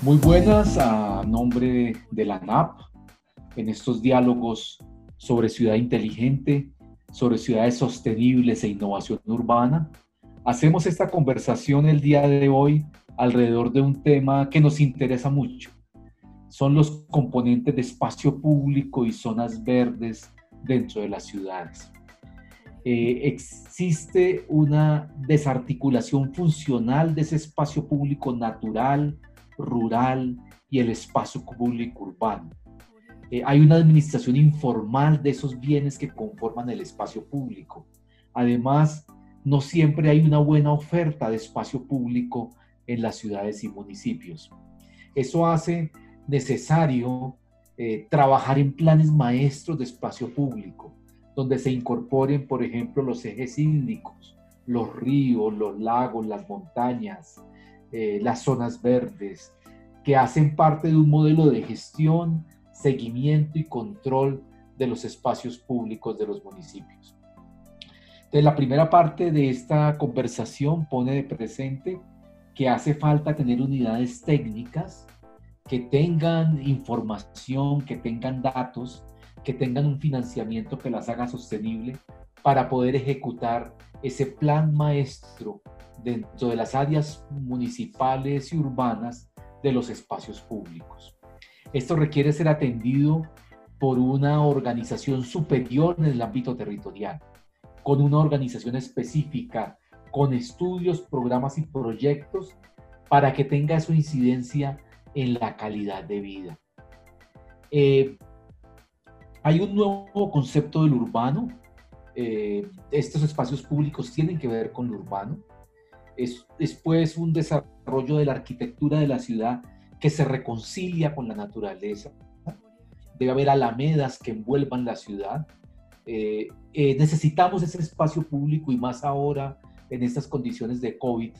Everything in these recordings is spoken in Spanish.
Muy buenas a nombre de la NAP en estos diálogos sobre ciudad inteligente, sobre ciudades sostenibles e innovación urbana. Hacemos esta conversación el día de hoy alrededor de un tema que nos interesa mucho. Son los componentes de espacio público y zonas verdes dentro de las ciudades. Eh, existe una desarticulación funcional de ese espacio público natural, rural y el espacio público urbano. Eh, hay una administración informal de esos bienes que conforman el espacio público. Además, no siempre hay una buena oferta de espacio público en las ciudades y municipios. Eso hace necesario eh, trabajar en planes maestros de espacio público, donde se incorporen, por ejemplo, los ejes hídricos, los ríos, los lagos, las montañas, eh, las zonas verdes, que hacen parte de un modelo de gestión, seguimiento y control de los espacios públicos de los municipios. Entonces, la primera parte de esta conversación pone de presente que hace falta tener unidades técnicas que tengan información, que tengan datos, que tengan un financiamiento que las haga sostenible para poder ejecutar ese plan maestro dentro de las áreas municipales y urbanas de los espacios públicos. Esto requiere ser atendido por una organización superior en el ámbito territorial, con una organización específica, con estudios, programas y proyectos para que tenga su incidencia en la calidad de vida. Eh, hay un nuevo concepto del urbano. Eh, estos espacios públicos tienen que ver con lo urbano es después un desarrollo de la arquitectura de la ciudad que se reconcilia con la naturaleza. Debe haber alamedas que envuelvan la ciudad. Eh, eh, necesitamos ese espacio público y más ahora en estas condiciones de COVID,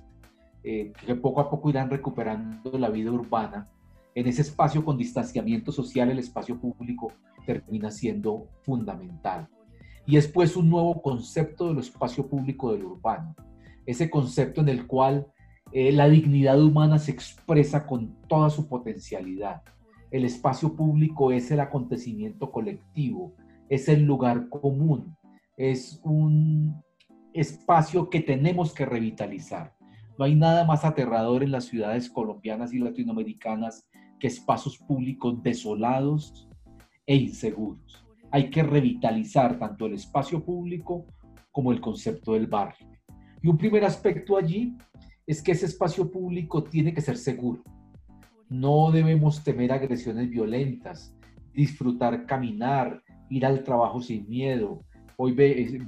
que poco a poco irán recuperando la vida urbana. En ese espacio con distanciamiento social, el espacio público termina siendo fundamental. Y después un nuevo concepto del espacio público del urbano ese concepto en el cual eh, la dignidad humana se expresa con toda su potencialidad. El espacio público es el acontecimiento colectivo, es el lugar común, es un espacio que tenemos que revitalizar. No hay nada más aterrador en las ciudades colombianas y latinoamericanas que espacios públicos desolados e inseguros. Hay que revitalizar tanto el espacio público como el concepto del barrio. Y un primer aspecto allí es que ese espacio público tiene que ser seguro. No debemos temer agresiones violentas, disfrutar caminar, ir al trabajo sin miedo. Hoy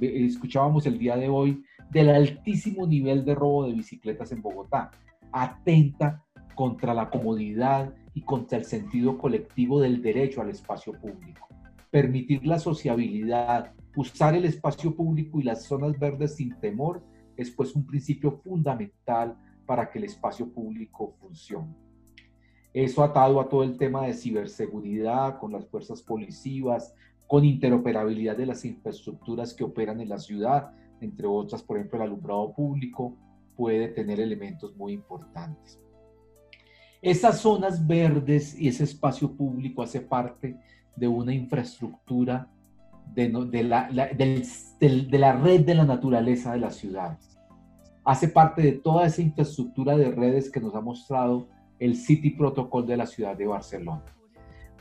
escuchábamos el día de hoy del altísimo nivel de robo de bicicletas en Bogotá. Atenta contra la comodidad y contra el sentido colectivo del derecho al espacio público. Permitir la sociabilidad, usar el espacio público y las zonas verdes sin temor es pues un principio fundamental para que el espacio público funcione. Eso atado a todo el tema de ciberseguridad, con las fuerzas policivas, con interoperabilidad de las infraestructuras que operan en la ciudad, entre otras, por ejemplo, el alumbrado público, puede tener elementos muy importantes. Esas zonas verdes y ese espacio público hace parte de una infraestructura de, la, de la red de la naturaleza de las ciudades. Hace parte de toda esa infraestructura de redes que nos ha mostrado el City Protocol de la ciudad de Barcelona.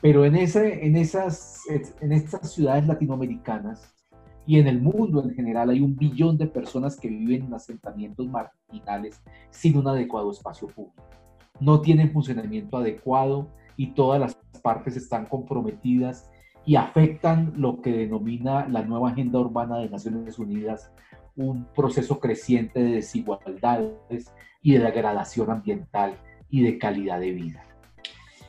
Pero en, ese, en, esas, en estas ciudades latinoamericanas y en el mundo en general hay un billón de personas que viven en asentamientos marginales sin un adecuado espacio público. No tienen funcionamiento adecuado y todas las partes están comprometidas y afectan lo que denomina la nueva Agenda Urbana de Naciones Unidas, un proceso creciente de desigualdades y de degradación ambiental y de calidad de vida.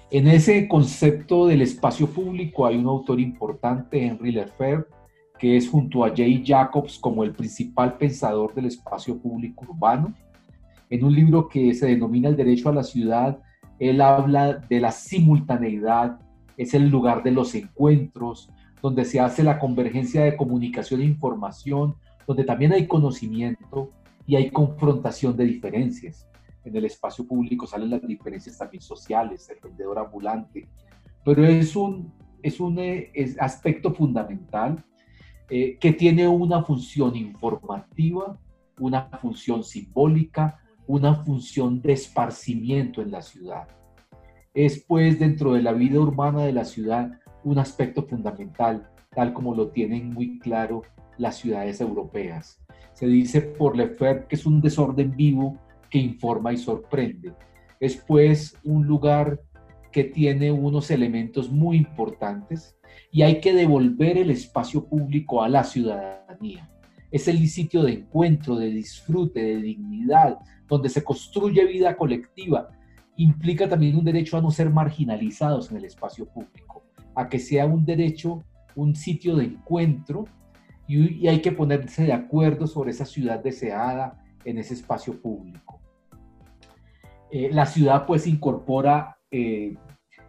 En ese concepto del espacio público hay un autor importante, Henry Lefebvre, que es junto a Jay Jacobs como el principal pensador del espacio público urbano. En un libro que se denomina El derecho a la ciudad, él habla de la simultaneidad es el lugar de los encuentros, donde se hace la convergencia de comunicación e información, donde también hay conocimiento y hay confrontación de diferencias. en el espacio público salen las diferencias también sociales, el vendedor ambulante, pero es un, es un eh, aspecto fundamental eh, que tiene una función informativa, una función simbólica, una función de esparcimiento en la ciudad. Es pues dentro de la vida urbana de la ciudad un aspecto fundamental, tal como lo tienen muy claro las ciudades europeas. Se dice por Lefebvre que es un desorden vivo que informa y sorprende. Es pues un lugar que tiene unos elementos muy importantes y hay que devolver el espacio público a la ciudadanía. Es el sitio de encuentro, de disfrute, de dignidad, donde se construye vida colectiva. Implica también un derecho a no ser marginalizados en el espacio público, a que sea un derecho, un sitio de encuentro y, hay que ponerse de acuerdo sobre esa ciudad deseada en ese espacio público. Eh, la ciudad pues incorpora, eh,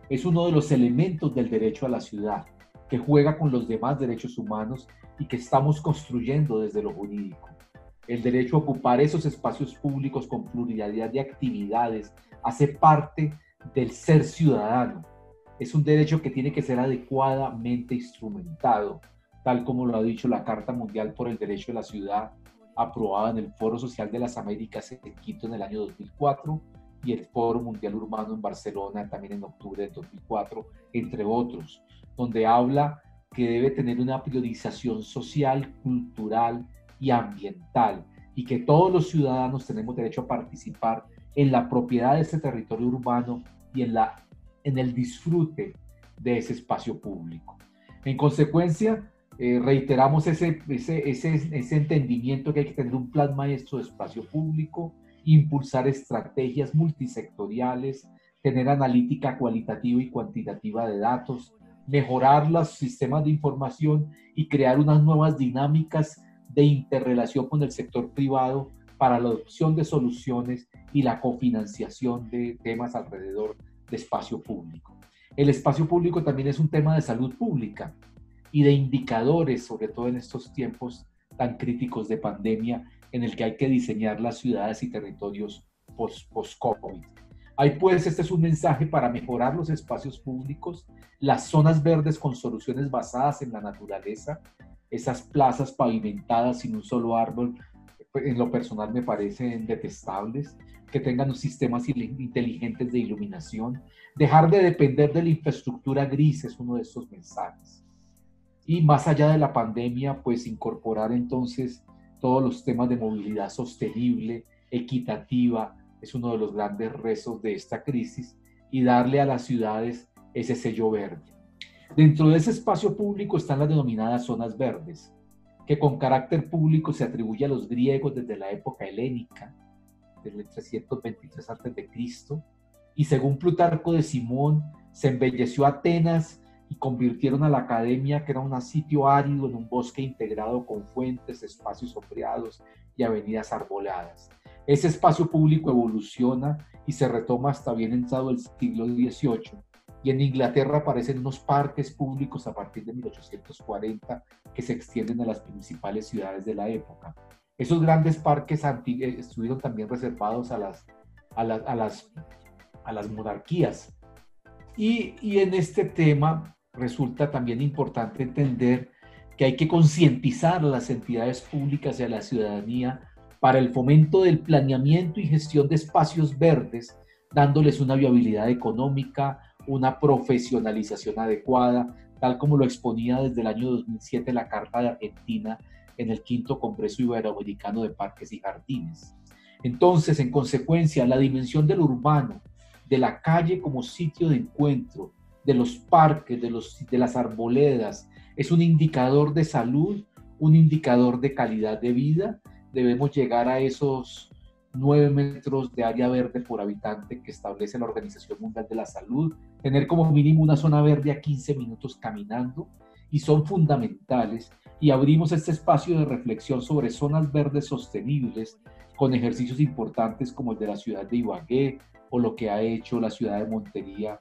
es uno de los elementos del derecho a la ciudad, que juega con los demás derechos humanos y que estamos construyendo desde lo jurídico. El derecho a ocupar esos espacios públicos con pluralidad de actividades hace parte del ser ciudadano. Es un derecho que tiene que ser adecuadamente instrumentado, tal como lo ha dicho la Carta Mundial por el Derecho de la Ciudad, aprobada en el Foro Social de las Américas en Quito en el año 2004 y el Foro Mundial Urbano en Barcelona también en octubre de 2004, entre otros, donde habla que debe tener una priorización social, cultural y ambiental y que todos los ciudadanos tenemos derecho a participar en la propiedad de ese territorio urbano y en, la, en el disfrute de ese espacio público. En consecuencia, eh, reiteramos ese, ese, ese, ese entendimiento que hay que tener un plan maestro de espacio público, impulsar estrategias multisectoriales, tener analítica cualitativa y cuantitativa de datos, mejorar los sistemas de información y crear unas nuevas dinámicas de interrelación con el sector privado para la adopción de soluciones y la cofinanciación de temas alrededor de espacio público. El espacio público también es un tema de salud pública y de indicadores, sobre todo en estos tiempos tan críticos de pandemia, en el que hay que diseñar las ciudades y territorios post-COVID. Ahí pues, este es un mensaje para mejorar los espacios públicos, las zonas verdes con soluciones basadas en la naturaleza, esas plazas pavimentadas sin un solo árbol, en lo personal me parecen detestables, que tengan sistemas inteligentes de iluminación, dejar de depender de la infraestructura gris es uno de estos mensajes. Y más allá de la pandemia, pues incorporar entonces todos los temas de movilidad sostenible, equitativa, es uno de los grandes rezos de esta crisis y darle a las ciudades ese sello verde. Dentro de ese espacio público están las denominadas zonas verdes, que con carácter público se atribuye a los griegos desde la época helénica, desde el 323 a.C., y según Plutarco de Simón, se embelleció Atenas y convirtieron a la academia, que era un sitio árido, en un bosque integrado con fuentes, espacios sombreados y avenidas arboladas. Ese espacio público evoluciona y se retoma hasta bien entrado el siglo XVIII. Y en Inglaterra aparecen unos parques públicos a partir de 1840 que se extienden a las principales ciudades de la época. Esos grandes parques eh, estuvieron también reservados a las, a las, a las, a las monarquías. Y, y en este tema resulta también importante entender que hay que concientizar a las entidades públicas y a la ciudadanía para el fomento del planeamiento y gestión de espacios verdes, dándoles una viabilidad económica, una profesionalización adecuada, tal como lo exponía desde el año 2007 la Carta de Argentina en el quinto Congreso Iberoamericano de Parques y Jardines. Entonces, en consecuencia, la dimensión del urbano, de la calle como sitio de encuentro, de los parques, de, los, de las arboledas, es un indicador de salud, un indicador de calidad de vida. Debemos llegar a esos 9 metros de área verde por habitante que establece la Organización Mundial de la Salud, tener como mínimo una zona verde a 15 minutos caminando y son fundamentales. Y abrimos este espacio de reflexión sobre zonas verdes sostenibles con ejercicios importantes como el de la ciudad de Ibagué o lo que ha hecho la ciudad de Montería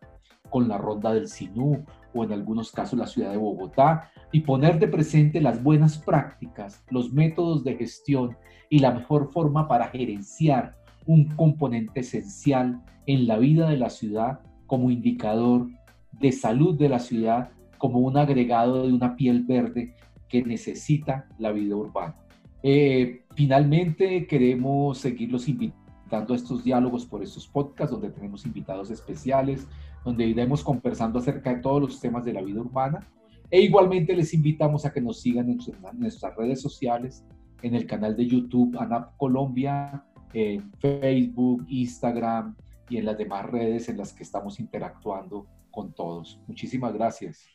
con la ronda del Sinú o en algunos casos la ciudad de Bogotá y poner de presente las buenas prácticas, los métodos de gestión y la mejor forma para gerenciar un componente esencial en la vida de la ciudad como indicador de salud de la ciudad, como un agregado de una piel verde que necesita la vida urbana. Eh, finalmente, queremos seguirlos invitando a estos diálogos por estos podcasts, donde tenemos invitados especiales, donde iremos conversando acerca de todos los temas de la vida urbana. E igualmente les invitamos a que nos sigan en, nuestras redes sociales, en el canal de YouTube ANAP Colombia, en Facebook, Instagram y en las demás redes en las que estamos interactuando con todos. Muchísimas gracias.